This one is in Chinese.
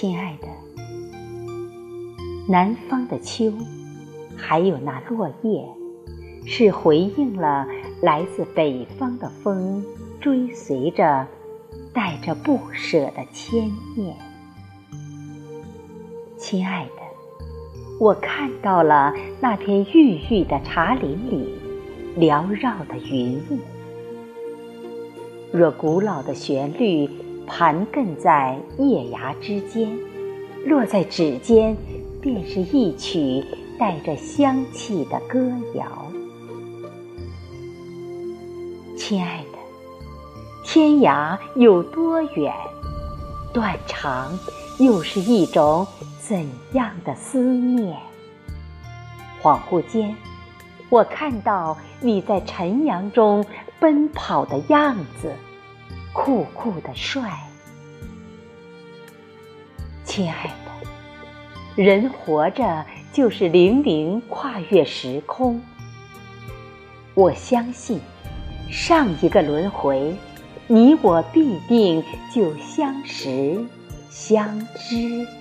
亲爱的，南方的秋，还有那落叶，是回应了来自北方的风，追随着，带着不舍的牵念。亲爱的，我看到了那片郁郁的茶林里缭绕的云雾。若古老的旋律盘亘在叶芽之间，落在指尖，便是一曲带着香气的歌谣。亲爱的，天涯有多远？断肠又是一种怎样的思念？恍惚间，我看到你在晨阳中奔跑的样子，酷酷的帅。亲爱的，人活着就是零零跨越时空。我相信，上一个轮回。你我必定就相识相知。